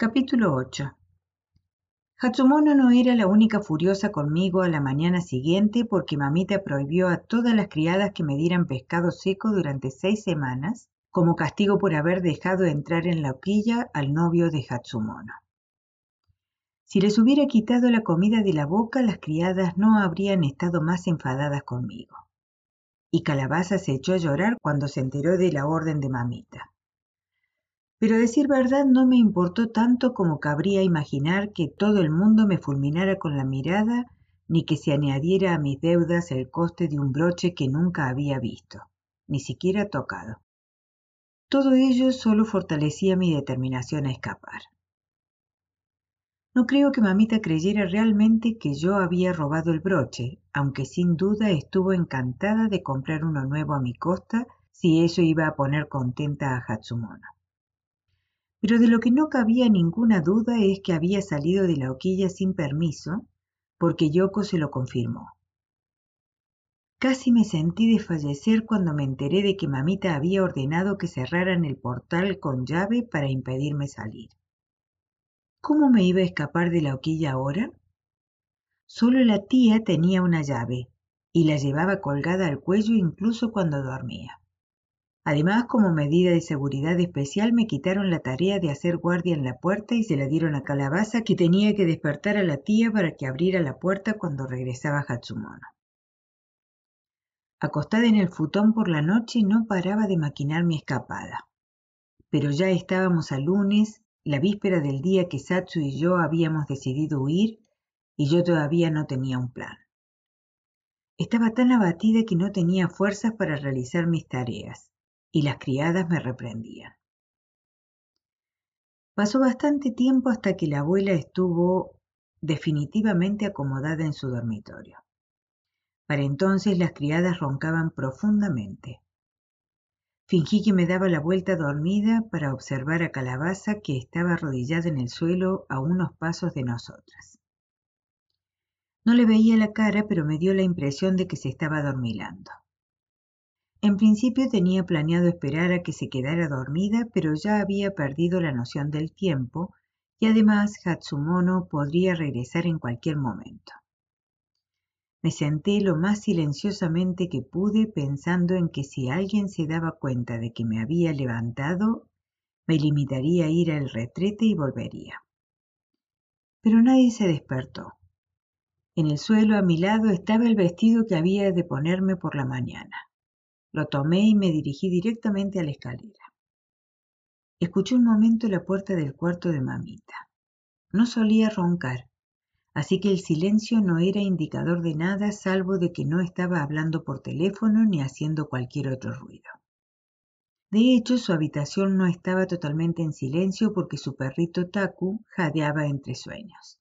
Capítulo 8 Hatsumono no era la única furiosa conmigo a la mañana siguiente porque mamita prohibió a todas las criadas que me dieran pescado seco durante seis semanas como castigo por haber dejado entrar en la hoquilla al novio de Hatsumono. Si les hubiera quitado la comida de la boca, las criadas no habrían estado más enfadadas conmigo. Y Calabaza se echó a llorar cuando se enteró de la orden de mamita. Pero decir verdad no me importó tanto como cabría imaginar que todo el mundo me fulminara con la mirada ni que se añadiera a mis deudas el coste de un broche que nunca había visto, ni siquiera tocado. Todo ello solo fortalecía mi determinación a escapar. No creo que mamita creyera realmente que yo había robado el broche, aunque sin duda estuvo encantada de comprar uno nuevo a mi costa si eso iba a poner contenta a Hatsumono pero de lo que no cabía ninguna duda es que había salido de la hoquilla sin permiso, porque Yoko se lo confirmó. Casi me sentí desfallecer cuando me enteré de que mamita había ordenado que cerraran el portal con llave para impedirme salir. ¿Cómo me iba a escapar de la hoquilla ahora? Solo la tía tenía una llave y la llevaba colgada al cuello incluso cuando dormía. Además, como medida de seguridad especial, me quitaron la tarea de hacer guardia en la puerta y se la dieron a Calabaza, que tenía que despertar a la tía para que abriera la puerta cuando regresaba Hatsumono. Acostada en el futón por la noche, no paraba de maquinar mi escapada. Pero ya estábamos a lunes, la víspera del día que Satsu y yo habíamos decidido huir, y yo todavía no tenía un plan. Estaba tan abatida que no tenía fuerzas para realizar mis tareas y las criadas me reprendían. Pasó bastante tiempo hasta que la abuela estuvo definitivamente acomodada en su dormitorio. Para entonces las criadas roncaban profundamente. Fingí que me daba la vuelta dormida para observar a Calabaza que estaba arrodillada en el suelo a unos pasos de nosotras. No le veía la cara, pero me dio la impresión de que se estaba dormilando. En principio tenía planeado esperar a que se quedara dormida, pero ya había perdido la noción del tiempo y además Hatsumono podría regresar en cualquier momento. Me senté lo más silenciosamente que pude pensando en que si alguien se daba cuenta de que me había levantado, me limitaría a ir al retrete y volvería. Pero nadie se despertó. En el suelo a mi lado estaba el vestido que había de ponerme por la mañana. Lo tomé y me dirigí directamente a la escalera. Escuché un momento la puerta del cuarto de mamita. No solía roncar, así que el silencio no era indicador de nada salvo de que no estaba hablando por teléfono ni haciendo cualquier otro ruido. De hecho, su habitación no estaba totalmente en silencio porque su perrito Taku jadeaba entre sueños.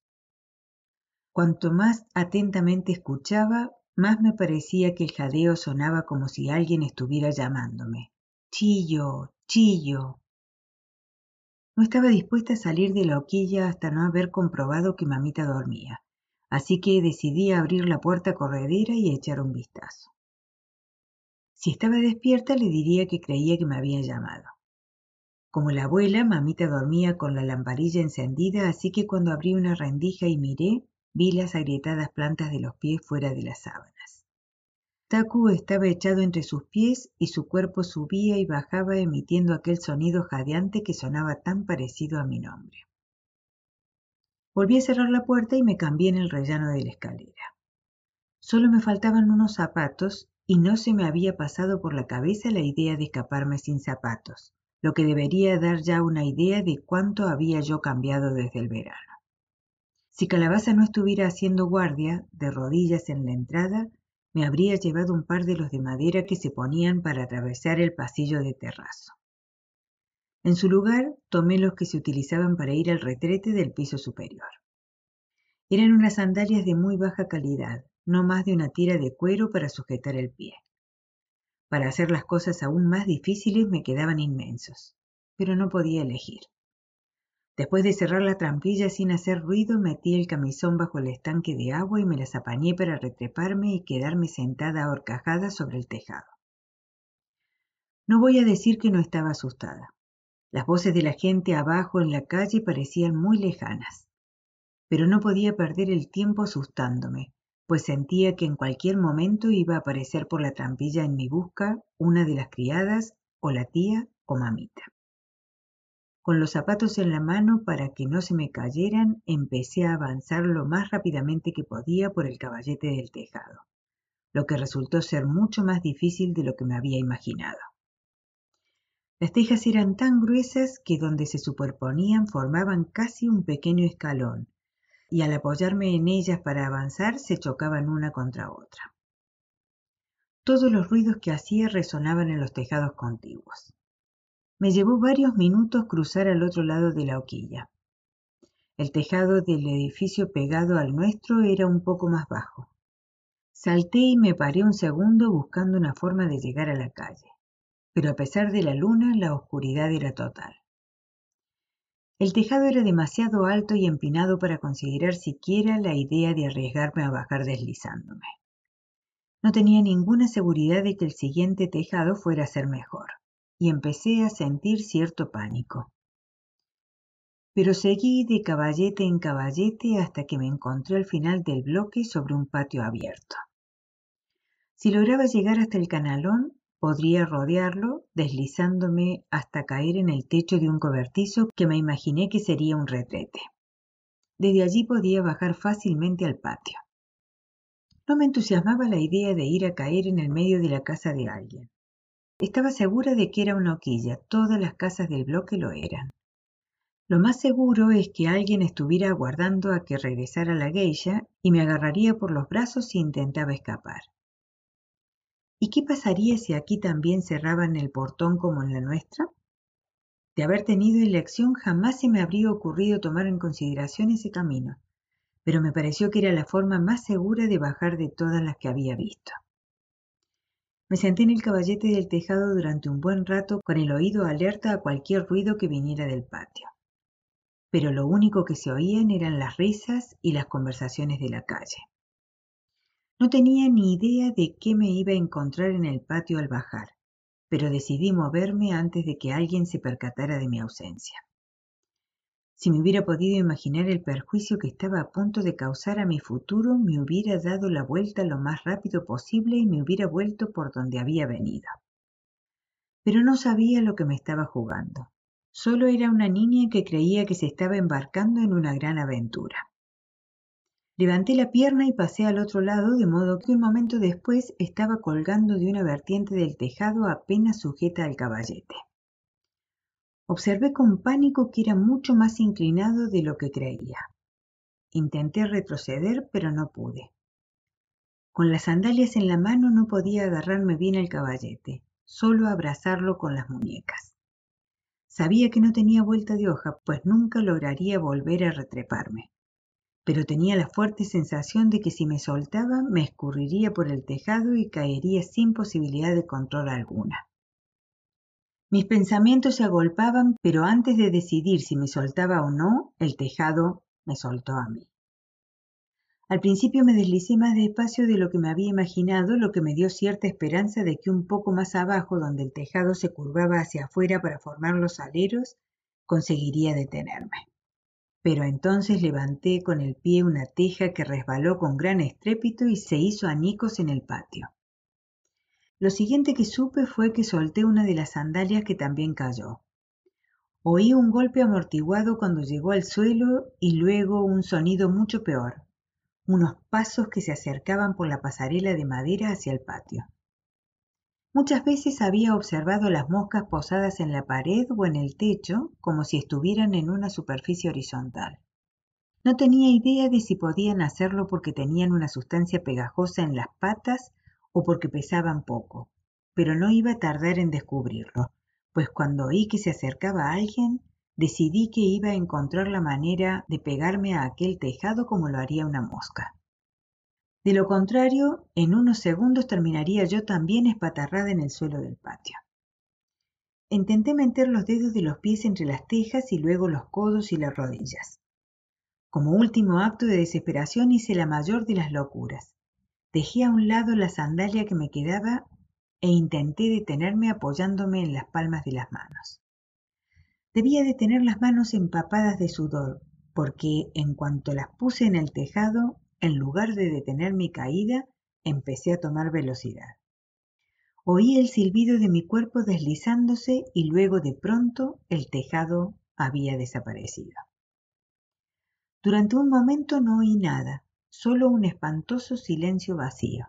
Cuanto más atentamente escuchaba, más me parecía que el jadeo sonaba como si alguien estuviera llamándome. Chillo, chillo. No estaba dispuesta a salir de la hoquilla hasta no haber comprobado que mamita dormía, así que decidí abrir la puerta corredera y echar un vistazo. Si estaba despierta le diría que creía que me había llamado. Como la abuela, mamita dormía con la lamparilla encendida, así que cuando abrí una rendija y miré, Vi las agrietadas plantas de los pies fuera de las sábanas. Taku estaba echado entre sus pies y su cuerpo subía y bajaba emitiendo aquel sonido jadeante que sonaba tan parecido a mi nombre. Volví a cerrar la puerta y me cambié en el rellano de la escalera. Solo me faltaban unos zapatos y no se me había pasado por la cabeza la idea de escaparme sin zapatos, lo que debería dar ya una idea de cuánto había yo cambiado desde el verano. Si Calabaza no estuviera haciendo guardia, de rodillas en la entrada, me habría llevado un par de los de madera que se ponían para atravesar el pasillo de terrazo. En su lugar, tomé los que se utilizaban para ir al retrete del piso superior. Eran unas sandalias de muy baja calidad, no más de una tira de cuero para sujetar el pie. Para hacer las cosas aún más difíciles me quedaban inmensos, pero no podía elegir. Después de cerrar la trampilla sin hacer ruido, metí el camisón bajo el estanque de agua y me las apañé para retreparme y quedarme sentada ahorcajada sobre el tejado. No voy a decir que no estaba asustada. Las voces de la gente abajo en la calle parecían muy lejanas, pero no podía perder el tiempo asustándome, pues sentía que en cualquier momento iba a aparecer por la trampilla en mi busca una de las criadas o la tía o mamita. Con los zapatos en la mano para que no se me cayeran, empecé a avanzar lo más rápidamente que podía por el caballete del tejado, lo que resultó ser mucho más difícil de lo que me había imaginado. Las tejas eran tan gruesas que donde se superponían formaban casi un pequeño escalón, y al apoyarme en ellas para avanzar se chocaban una contra otra. Todos los ruidos que hacía resonaban en los tejados contiguos. Me llevó varios minutos cruzar al otro lado de la hoquilla. El tejado del edificio pegado al nuestro era un poco más bajo. Salté y me paré un segundo buscando una forma de llegar a la calle, pero a pesar de la luna la oscuridad era total. El tejado era demasiado alto y empinado para considerar siquiera la idea de arriesgarme a bajar deslizándome. No tenía ninguna seguridad de que el siguiente tejado fuera a ser mejor y empecé a sentir cierto pánico. Pero seguí de caballete en caballete hasta que me encontré al final del bloque sobre un patio abierto. Si lograba llegar hasta el canalón, podría rodearlo deslizándome hasta caer en el techo de un cobertizo que me imaginé que sería un retrete. Desde allí podía bajar fácilmente al patio. No me entusiasmaba la idea de ir a caer en el medio de la casa de alguien. Estaba segura de que era una hoquilla, todas las casas del bloque lo eran. Lo más seguro es que alguien estuviera aguardando a que regresara la geisha y me agarraría por los brazos si intentaba escapar. ¿Y qué pasaría si aquí también cerraban el portón como en la nuestra? De haber tenido elección jamás se me habría ocurrido tomar en consideración ese camino, pero me pareció que era la forma más segura de bajar de todas las que había visto. Me senté en el caballete del tejado durante un buen rato con el oído alerta a cualquier ruido que viniera del patio. Pero lo único que se oían eran las risas y las conversaciones de la calle. No tenía ni idea de qué me iba a encontrar en el patio al bajar, pero decidí moverme antes de que alguien se percatara de mi ausencia. Si me hubiera podido imaginar el perjuicio que estaba a punto de causar a mi futuro, me hubiera dado la vuelta lo más rápido posible y me hubiera vuelto por donde había venido. Pero no sabía lo que me estaba jugando. Solo era una niña que creía que se estaba embarcando en una gran aventura. Levanté la pierna y pasé al otro lado, de modo que un momento después estaba colgando de una vertiente del tejado apenas sujeta al caballete. Observé con pánico que era mucho más inclinado de lo que creía. Intenté retroceder, pero no pude. Con las sandalias en la mano no podía agarrarme bien al caballete, solo abrazarlo con las muñecas. Sabía que no tenía vuelta de hoja, pues nunca lograría volver a retreparme. Pero tenía la fuerte sensación de que si me soltaba me escurriría por el tejado y caería sin posibilidad de control alguna. Mis pensamientos se agolpaban, pero antes de decidir si me soltaba o no, el tejado me soltó a mí. Al principio me deslicé más despacio de lo que me había imaginado, lo que me dio cierta esperanza de que un poco más abajo, donde el tejado se curvaba hacia afuera para formar los aleros, conseguiría detenerme. Pero entonces levanté con el pie una teja que resbaló con gran estrépito y se hizo anicos en el patio. Lo siguiente que supe fue que solté una de las sandalias que también cayó. Oí un golpe amortiguado cuando llegó al suelo y luego un sonido mucho peor, unos pasos que se acercaban por la pasarela de madera hacia el patio. Muchas veces había observado las moscas posadas en la pared o en el techo como si estuvieran en una superficie horizontal. No tenía idea de si podían hacerlo porque tenían una sustancia pegajosa en las patas o porque pesaban poco, pero no iba a tardar en descubrirlo, pues cuando oí que se acercaba alguien, decidí que iba a encontrar la manera de pegarme a aquel tejado como lo haría una mosca. De lo contrario, en unos segundos terminaría yo también espatarrada en el suelo del patio. Intenté meter los dedos de los pies entre las tejas y luego los codos y las rodillas. Como último acto de desesperación hice la mayor de las locuras. Dejé a un lado la sandalia que me quedaba e intenté detenerme apoyándome en las palmas de las manos. Debía de tener las manos empapadas de sudor, porque en cuanto las puse en el tejado, en lugar de detener mi caída, empecé a tomar velocidad. Oí el silbido de mi cuerpo deslizándose y luego de pronto el tejado había desaparecido. Durante un momento no oí nada, solo un espantoso silencio vacío.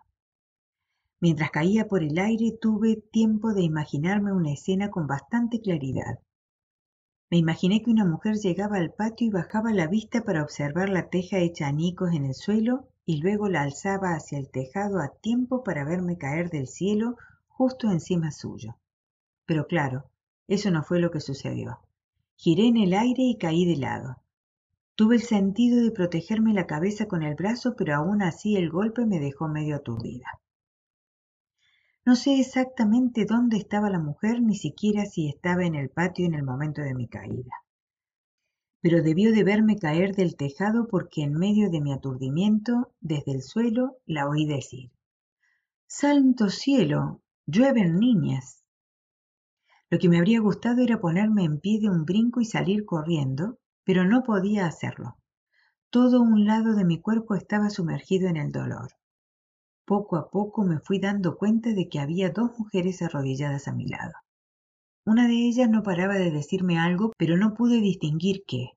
Mientras caía por el aire tuve tiempo de imaginarme una escena con bastante claridad. Me imaginé que una mujer llegaba al patio y bajaba la vista para observar la teja hecha anicos en el suelo y luego la alzaba hacia el tejado a tiempo para verme caer del cielo justo encima suyo. Pero claro, eso no fue lo que sucedió. Giré en el aire y caí de lado. Tuve el sentido de protegerme la cabeza con el brazo, pero aún así el golpe me dejó medio aturdida. No sé exactamente dónde estaba la mujer, ni siquiera si estaba en el patio en el momento de mi caída. Pero debió de verme caer del tejado porque en medio de mi aturdimiento, desde el suelo, la oí decir Santo cielo, llueven niñas. Lo que me habría gustado era ponerme en pie de un brinco y salir corriendo, pero no podía hacerlo. Todo un lado de mi cuerpo estaba sumergido en el dolor. Poco a poco me fui dando cuenta de que había dos mujeres arrodilladas a mi lado. Una de ellas no paraba de decirme algo, pero no pude distinguir qué.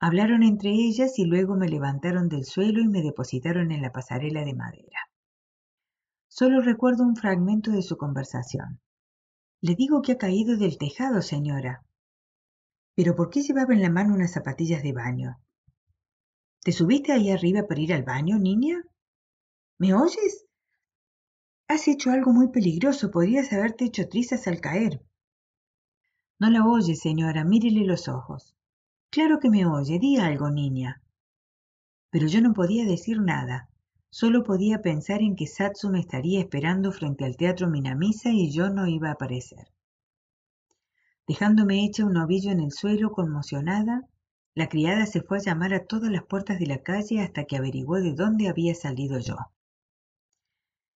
Hablaron entre ellas y luego me levantaron del suelo y me depositaron en la pasarela de madera. Solo recuerdo un fragmento de su conversación. Le digo que ha caído del tejado, señora. Pero ¿por qué llevaba en la mano unas zapatillas de baño? ¿Te subiste ahí arriba para ir al baño, niña? ¿Me oyes? Has hecho algo muy peligroso. Podrías haberte hecho trizas al caer. No la oye, señora. Mírele los ojos. Claro que me oye. Di algo, niña. Pero yo no podía decir nada. Solo podía pensar en que Satsu me estaría esperando frente al teatro Minamisa y yo no iba a aparecer. Dejándome hecha un ovillo en el suelo, conmocionada, la criada se fue a llamar a todas las puertas de la calle hasta que averiguó de dónde había salido yo.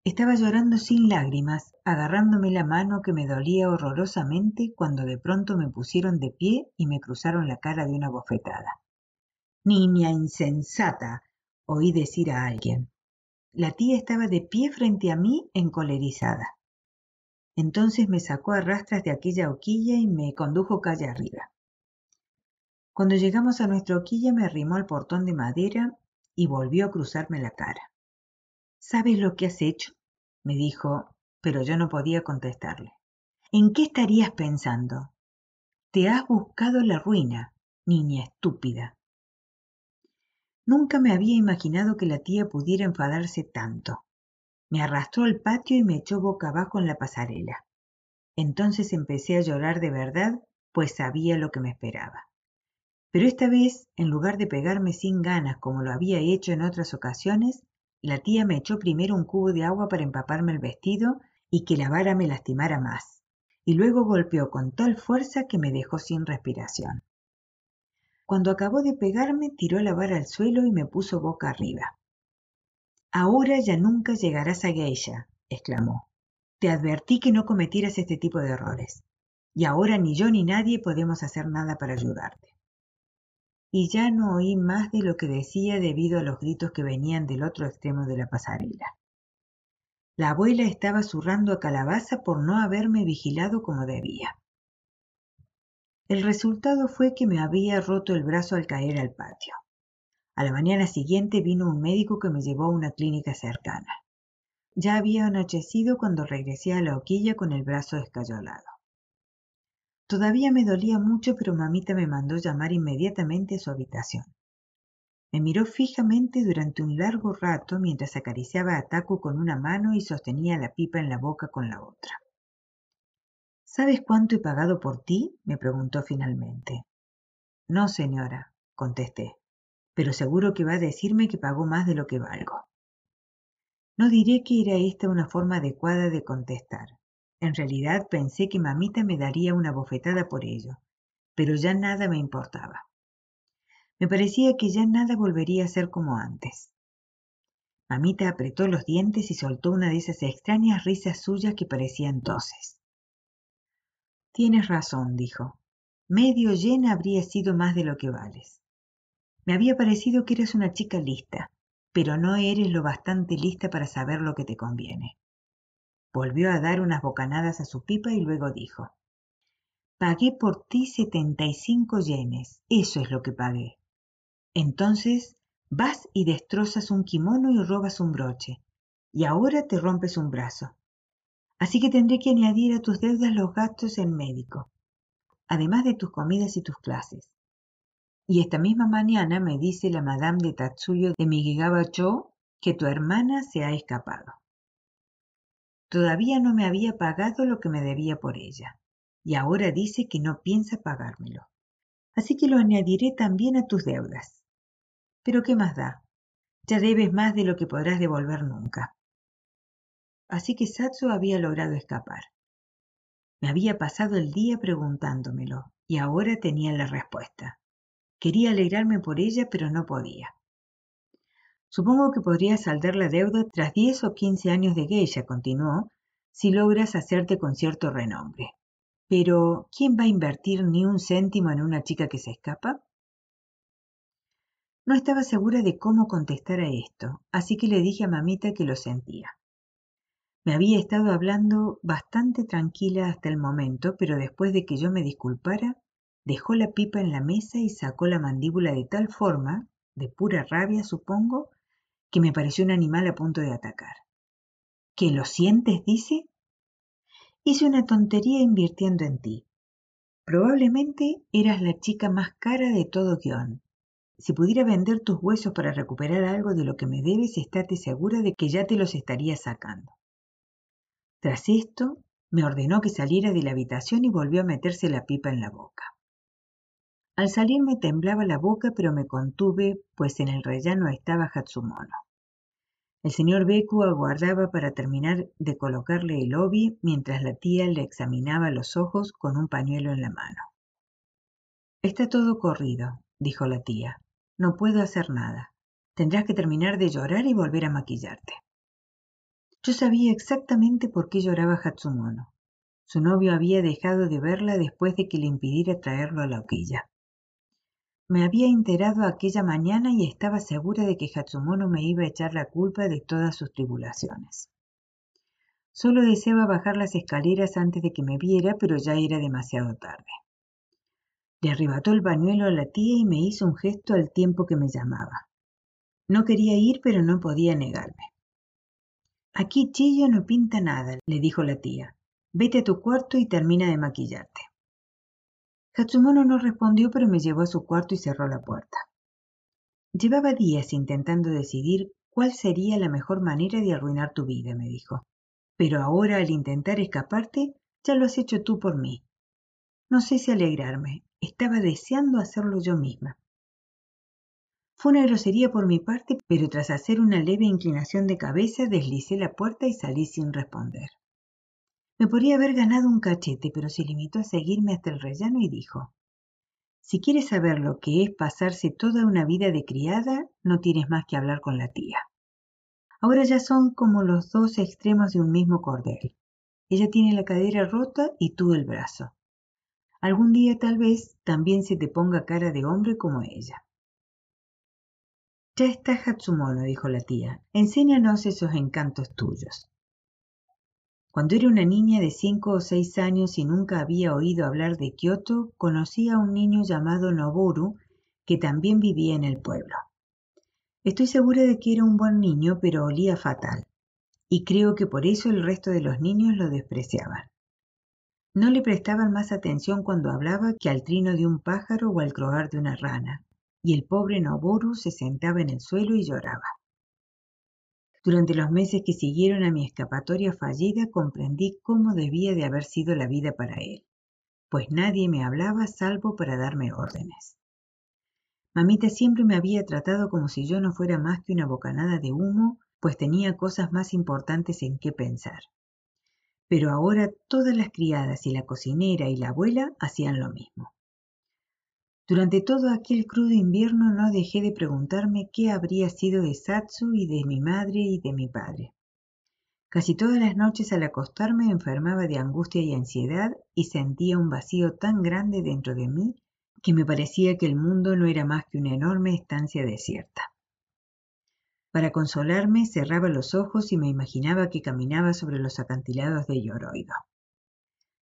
Estaba llorando sin lágrimas, agarrándome la mano que me dolía horrorosamente cuando de pronto me pusieron de pie y me cruzaron la cara de una bofetada. Niña insensata, oí decir a alguien. La tía estaba de pie frente a mí, encolerizada. Entonces me sacó a rastras de aquella hoquilla y me condujo calle arriba. Cuando llegamos a nuestra hoquilla me arrimó al portón de madera y volvió a cruzarme la cara. ¿Sabes lo que has hecho? me dijo, pero yo no podía contestarle. ¿En qué estarías pensando? Te has buscado la ruina, niña estúpida. Nunca me había imaginado que la tía pudiera enfadarse tanto. Me arrastró al patio y me echó boca abajo en la pasarela. Entonces empecé a llorar de verdad, pues sabía lo que me esperaba. Pero esta vez, en lugar de pegarme sin ganas como lo había hecho en otras ocasiones, la tía me echó primero un cubo de agua para empaparme el vestido y que la vara me lastimara más, y luego golpeó con tal fuerza que me dejó sin respiración. Cuando acabó de pegarme, tiró la vara al suelo y me puso boca arriba. Ahora ya nunca llegarás a Geisha, exclamó. Te advertí que no cometieras este tipo de errores, y ahora ni yo ni nadie podemos hacer nada para ayudarte y ya no oí más de lo que decía debido a los gritos que venían del otro extremo de la pasarela. La abuela estaba zurrando a calabaza por no haberme vigilado como debía. El resultado fue que me había roto el brazo al caer al patio. A la mañana siguiente vino un médico que me llevó a una clínica cercana. Ya había anochecido cuando regresé a la hoquilla con el brazo escayolado. Todavía me dolía mucho, pero mamita me mandó llamar inmediatamente a su habitación. Me miró fijamente durante un largo rato mientras acariciaba a Taku con una mano y sostenía la pipa en la boca con la otra. ¿Sabes cuánto he pagado por ti? me preguntó finalmente. No, señora, contesté, pero seguro que va a decirme que pagó más de lo que valgo. No diré que era esta una forma adecuada de contestar. En realidad pensé que mamita me daría una bofetada por ello, pero ya nada me importaba. Me parecía que ya nada volvería a ser como antes. Mamita apretó los dientes y soltó una de esas extrañas risas suyas que parecían toses. Tienes razón, dijo. medio llena habría sido más de lo que vales. Me había parecido que eras una chica lista, pero no eres lo bastante lista para saber lo que te conviene. Volvió a dar unas bocanadas a su pipa y luego dijo, Pagué por ti setenta y cinco yenes, eso es lo que pagué. Entonces vas y destrozas un kimono y robas un broche, y ahora te rompes un brazo. Así que tendré que añadir a tus deudas los gastos en médico, además de tus comidas y tus clases. Y esta misma mañana me dice la madame de Tatsuyo de Migigawa-cho que tu hermana se ha escapado. Todavía no me había pagado lo que me debía por ella, y ahora dice que no piensa pagármelo. Así que lo añadiré también a tus deudas. Pero ¿qué más da? Ya debes más de lo que podrás devolver nunca. Así que Satsu había logrado escapar. Me había pasado el día preguntándomelo, y ahora tenía la respuesta. Quería alegrarme por ella, pero no podía. Supongo que podría saldar la deuda tras diez o quince años de geisha, continuó, si logras hacerte con cierto renombre. Pero, ¿quién va a invertir ni un céntimo en una chica que se escapa? No estaba segura de cómo contestar a esto, así que le dije a mamita que lo sentía. Me había estado hablando bastante tranquila hasta el momento, pero después de que yo me disculpara, dejó la pipa en la mesa y sacó la mandíbula de tal forma, de pura rabia supongo, que me pareció un animal a punto de atacar. ¿Que lo sientes? dice. Hice una tontería invirtiendo en ti. Probablemente eras la chica más cara de todo guion. Si pudiera vender tus huesos para recuperar algo de lo que me debes, estate segura de que ya te los estaría sacando. Tras esto, me ordenó que saliera de la habitación y volvió a meterse la pipa en la boca. Al salir me temblaba la boca, pero me contuve, pues en el rellano estaba Hatsumono. El señor Beku aguardaba para terminar de colocarle el obi mientras la tía le examinaba los ojos con un pañuelo en la mano. Está todo corrido, dijo la tía. No puedo hacer nada. Tendrás que terminar de llorar y volver a maquillarte. Yo sabía exactamente por qué lloraba Hatsumono. Su novio había dejado de verla después de que le impidiera traerlo a la hoquilla. Me había enterado aquella mañana y estaba segura de que Hatsumono me iba a echar la culpa de todas sus tribulaciones. Solo deseaba bajar las escaleras antes de que me viera, pero ya era demasiado tarde. Le arrebató el pañuelo a la tía y me hizo un gesto al tiempo que me llamaba. No quería ir, pero no podía negarme. Aquí Chilla no pinta nada, le dijo la tía. Vete a tu cuarto y termina de maquillarte. Hatsumono no respondió, pero me llevó a su cuarto y cerró la puerta. Llevaba días intentando decidir cuál sería la mejor manera de arruinar tu vida, me dijo. Pero ahora, al intentar escaparte, ya lo has hecho tú por mí. No sé si alegrarme. Estaba deseando hacerlo yo misma. Fue una grosería por mi parte, pero tras hacer una leve inclinación de cabeza deslicé la puerta y salí sin responder. Me podría haber ganado un cachete, pero se limitó a seguirme hasta el rellano y dijo, Si quieres saber lo que es pasarse toda una vida de criada, no tienes más que hablar con la tía. Ahora ya son como los dos extremos de un mismo cordel. Ella tiene la cadera rota y tú el brazo. Algún día tal vez también se te ponga cara de hombre como ella. Ya está Hatsumono, dijo la tía. Enséñanos esos encantos tuyos. Cuando era una niña de cinco o seis años y nunca había oído hablar de Kioto, conocí a un niño llamado Noboru que también vivía en el pueblo. Estoy segura de que era un buen niño, pero olía fatal, y creo que por eso el resto de los niños lo despreciaban. No le prestaban más atención cuando hablaba que al trino de un pájaro o al croar de una rana, y el pobre Noboru se sentaba en el suelo y lloraba. Durante los meses que siguieron a mi escapatoria fallida comprendí cómo debía de haber sido la vida para él, pues nadie me hablaba salvo para darme órdenes. Mamita siempre me había tratado como si yo no fuera más que una bocanada de humo, pues tenía cosas más importantes en qué pensar. Pero ahora todas las criadas y la cocinera y la abuela hacían lo mismo. Durante todo aquel crudo invierno no dejé de preguntarme qué habría sido de Satsu y de mi madre y de mi padre. Casi todas las noches al acostarme enfermaba de angustia y ansiedad y sentía un vacío tan grande dentro de mí que me parecía que el mundo no era más que una enorme estancia desierta. Para consolarme cerraba los ojos y me imaginaba que caminaba sobre los acantilados de Yoroido.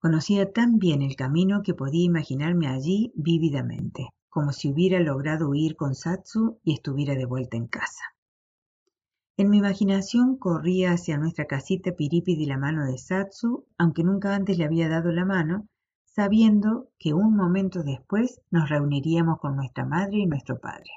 Conocía tan bien el camino que podía imaginarme allí vívidamente, como si hubiera logrado huir con Satsu y estuviera de vuelta en casa. En mi imaginación corría hacia nuestra casita Piripi de la mano de Satsu, aunque nunca antes le había dado la mano, sabiendo que un momento después nos reuniríamos con nuestra madre y nuestro padre.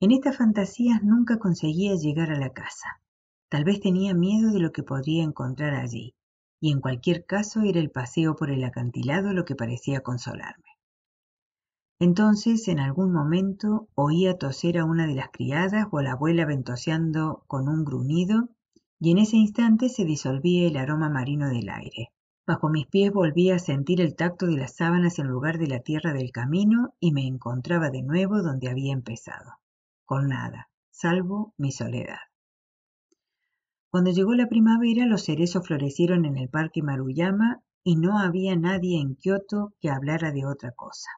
En estas fantasías nunca conseguía llegar a la casa. Tal vez tenía miedo de lo que podría encontrar allí, y en cualquier caso era el paseo por el acantilado lo que parecía consolarme. Entonces, en algún momento, oía toser a una de las criadas o a la abuela ventoseando con un gruñido, y en ese instante se disolvía el aroma marino del aire. Bajo mis pies volvía a sentir el tacto de las sábanas en lugar de la tierra del camino y me encontraba de nuevo donde había empezado, con nada, salvo mi soledad. Cuando llegó la primavera, los cerezos florecieron en el parque Maruyama y no había nadie en Kioto que hablara de otra cosa.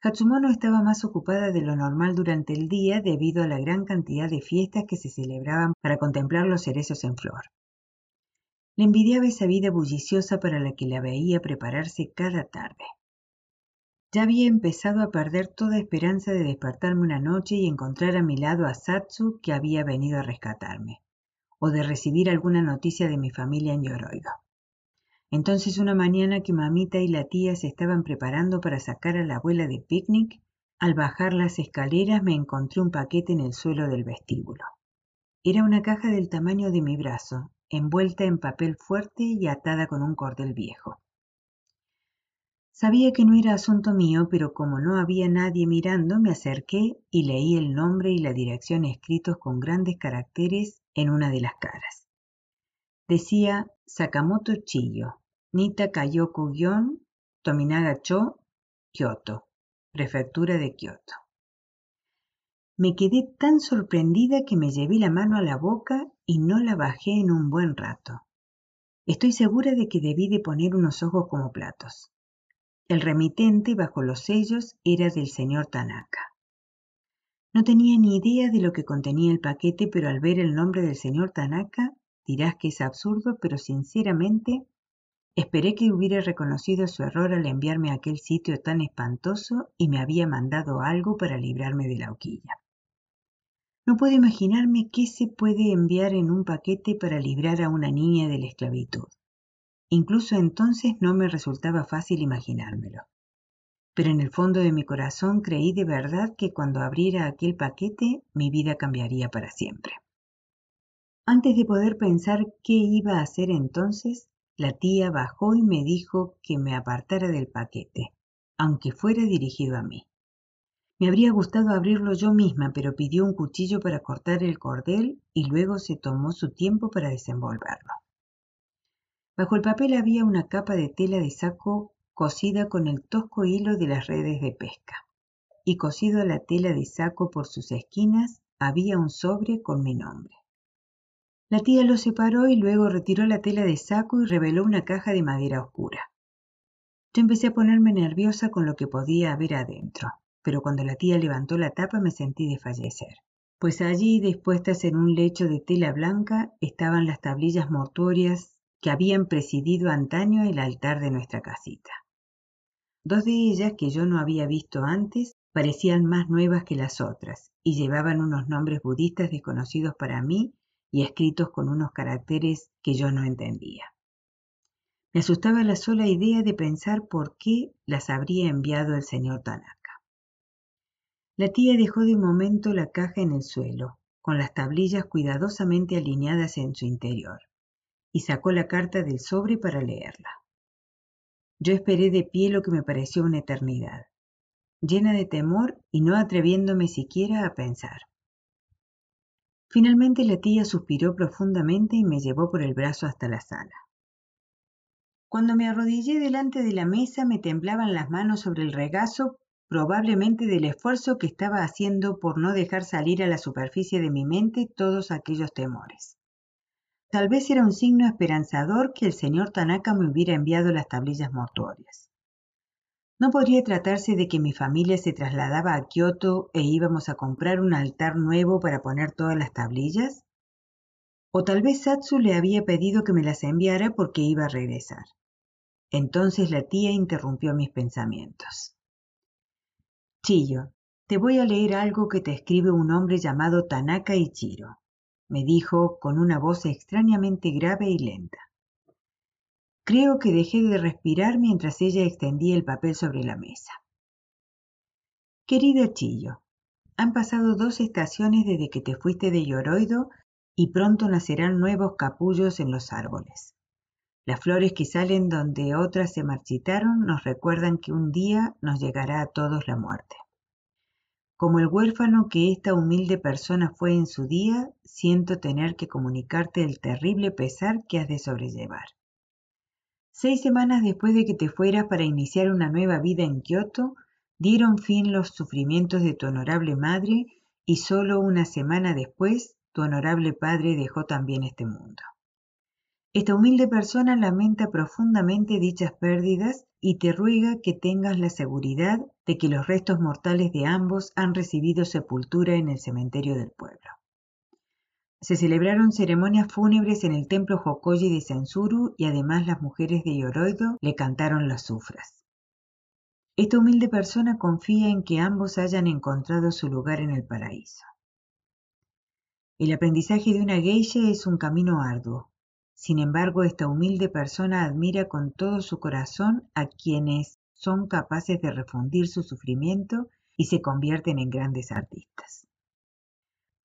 Hatsumono estaba más ocupada de lo normal durante el día debido a la gran cantidad de fiestas que se celebraban para contemplar los cerezos en flor. Le envidiaba esa vida bulliciosa para la que la veía prepararse cada tarde. Ya había empezado a perder toda esperanza de despertarme una noche y encontrar a mi lado a Satsu que había venido a rescatarme, o de recibir alguna noticia de mi familia en Yoroido. Entonces una mañana que mamita y la tía se estaban preparando para sacar a la abuela de picnic, al bajar las escaleras me encontré un paquete en el suelo del vestíbulo. Era una caja del tamaño de mi brazo, envuelta en papel fuerte y atada con un cordel viejo. Sabía que no era asunto mío, pero como no había nadie mirando, me acerqué y leí el nombre y la dirección escritos con grandes caracteres en una de las caras. Decía Sakamoto Chiyo, Nita Kayoku-Gion, Tominaga-cho, Kyoto, Prefectura de Kyoto. Me quedé tan sorprendida que me llevé la mano a la boca y no la bajé en un buen rato. Estoy segura de que debí de poner unos ojos como platos. El remitente bajo los sellos era del señor Tanaka. No tenía ni idea de lo que contenía el paquete, pero al ver el nombre del señor Tanaka, dirás que es absurdo, pero sinceramente esperé que hubiera reconocido su error al enviarme a aquel sitio tan espantoso y me había mandado algo para librarme de la hoquilla. No puedo imaginarme qué se puede enviar en un paquete para librar a una niña de la esclavitud. Incluso entonces no me resultaba fácil imaginármelo. Pero en el fondo de mi corazón creí de verdad que cuando abriera aquel paquete mi vida cambiaría para siempre. Antes de poder pensar qué iba a hacer entonces, la tía bajó y me dijo que me apartara del paquete, aunque fuera dirigido a mí. Me habría gustado abrirlo yo misma, pero pidió un cuchillo para cortar el cordel y luego se tomó su tiempo para desenvolverlo. Bajo el papel había una capa de tela de saco cosida con el tosco hilo de las redes de pesca, y cosido a la tela de saco por sus esquinas había un sobre con mi nombre. La tía lo separó y luego retiró la tela de saco y reveló una caja de madera oscura. Yo empecé a ponerme nerviosa con lo que podía haber adentro pero cuando la tía levantó la tapa me sentí desfallecer, pues allí, dispuestas en un lecho de tela blanca, estaban las tablillas mortuorias que habían presidido antaño el altar de nuestra casita. Dos de ellas, que yo no había visto antes, parecían más nuevas que las otras, y llevaban unos nombres budistas desconocidos para mí y escritos con unos caracteres que yo no entendía. Me asustaba la sola idea de pensar por qué las habría enviado el señor Tanaka. La tía dejó de momento la caja en el suelo, con las tablillas cuidadosamente alineadas en su interior, y sacó la carta del sobre para leerla. Yo esperé de pie lo que me pareció una eternidad, llena de temor y no atreviéndome siquiera a pensar. Finalmente la tía suspiró profundamente y me llevó por el brazo hasta la sala. Cuando me arrodillé delante de la mesa me temblaban las manos sobre el regazo probablemente del esfuerzo que estaba haciendo por no dejar salir a la superficie de mi mente todos aquellos temores. Tal vez era un signo esperanzador que el señor Tanaka me hubiera enviado las tablillas mortuorias. ¿No podría tratarse de que mi familia se trasladaba a Kioto e íbamos a comprar un altar nuevo para poner todas las tablillas? O tal vez Satsu le había pedido que me las enviara porque iba a regresar. Entonces la tía interrumpió mis pensamientos. Chillo, te voy a leer algo que te escribe un hombre llamado Tanaka Ichiro me dijo con una voz extrañamente grave y lenta. Creo que dejé de respirar mientras ella extendía el papel sobre la mesa. Querida Chillo, han pasado dos estaciones desde que te fuiste de Yoroido y pronto nacerán nuevos capullos en los árboles. Las flores que salen donde otras se marchitaron nos recuerdan que un día nos llegará a todos la muerte. Como el huérfano que esta humilde persona fue en su día, siento tener que comunicarte el terrible pesar que has de sobrellevar. Seis semanas después de que te fueras para iniciar una nueva vida en Kioto, dieron fin los sufrimientos de tu honorable madre y solo una semana después tu honorable padre dejó también este mundo. Esta humilde persona lamenta profundamente dichas pérdidas y te ruega que tengas la seguridad de que los restos mortales de ambos han recibido sepultura en el cementerio del pueblo. Se celebraron ceremonias fúnebres en el templo Hokoji de Sensuru y además las mujeres de Yoroido le cantaron las sufras. Esta humilde persona confía en que ambos hayan encontrado su lugar en el paraíso. El aprendizaje de una geisha es un camino arduo, sin embargo, esta humilde persona admira con todo su corazón a quienes son capaces de refundir su sufrimiento y se convierten en grandes artistas.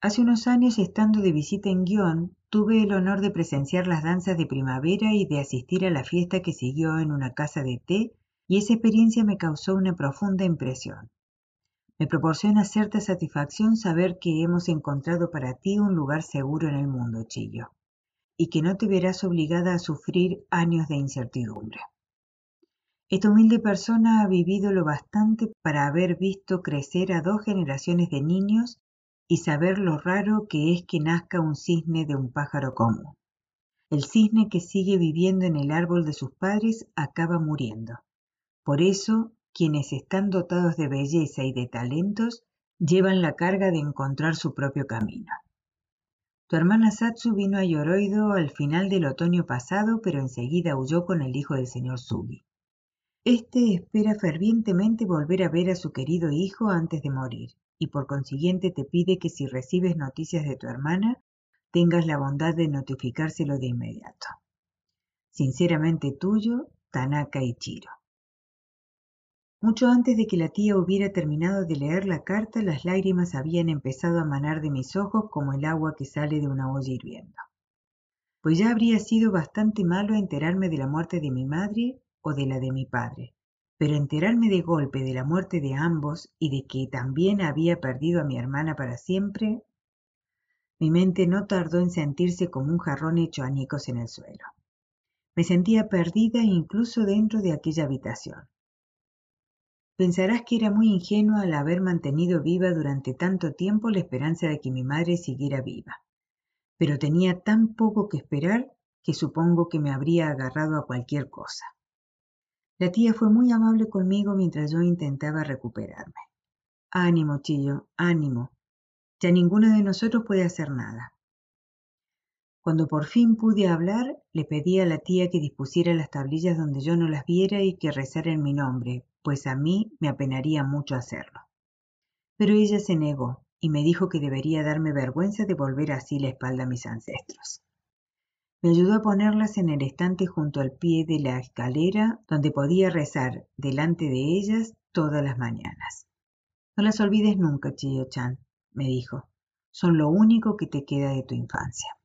Hace unos años, estando de visita en Guión, tuve el honor de presenciar las danzas de primavera y de asistir a la fiesta que siguió en una casa de té, y esa experiencia me causó una profunda impresión. Me proporciona cierta satisfacción saber que hemos encontrado para ti un lugar seguro en el mundo, Chillo y que no te verás obligada a sufrir años de incertidumbre. Esta humilde persona ha vivido lo bastante para haber visto crecer a dos generaciones de niños y saber lo raro que es que nazca un cisne de un pájaro común. El cisne que sigue viviendo en el árbol de sus padres acaba muriendo. Por eso, quienes están dotados de belleza y de talentos llevan la carga de encontrar su propio camino. Tu hermana Satsu vino a Yoroido al final del otoño pasado, pero enseguida huyó con el hijo del señor Sugi. Este espera fervientemente volver a ver a su querido hijo antes de morir, y por consiguiente te pide que si recibes noticias de tu hermana, tengas la bondad de notificárselo de inmediato. Sinceramente tuyo, Tanaka Ichiro. Mucho antes de que la tía hubiera terminado de leer la carta, las lágrimas habían empezado a manar de mis ojos como el agua que sale de una olla hirviendo. Pues ya habría sido bastante malo enterarme de la muerte de mi madre o de la de mi padre, pero enterarme de golpe de la muerte de ambos y de que también había perdido a mi hermana para siempre, mi mente no tardó en sentirse como un jarrón hecho añicos en el suelo. Me sentía perdida incluso dentro de aquella habitación. Pensarás que era muy ingenua al haber mantenido viva durante tanto tiempo la esperanza de que mi madre siguiera viva. Pero tenía tan poco que esperar que supongo que me habría agarrado a cualquier cosa. La tía fue muy amable conmigo mientras yo intentaba recuperarme. Ánimo, Chillo, ánimo. Ya ninguno de nosotros puede hacer nada. Cuando por fin pude hablar, le pedí a la tía que dispusiera las tablillas donde yo no las viera y que rezara en mi nombre, pues a mí me apenaría mucho hacerlo. Pero ella se negó y me dijo que debería darme vergüenza de volver así la espalda a mis ancestros. Me ayudó a ponerlas en el estante junto al pie de la escalera donde podía rezar delante de ellas todas las mañanas. No las olvides nunca, Chiyo-chan, me dijo. Son lo único que te queda de tu infancia.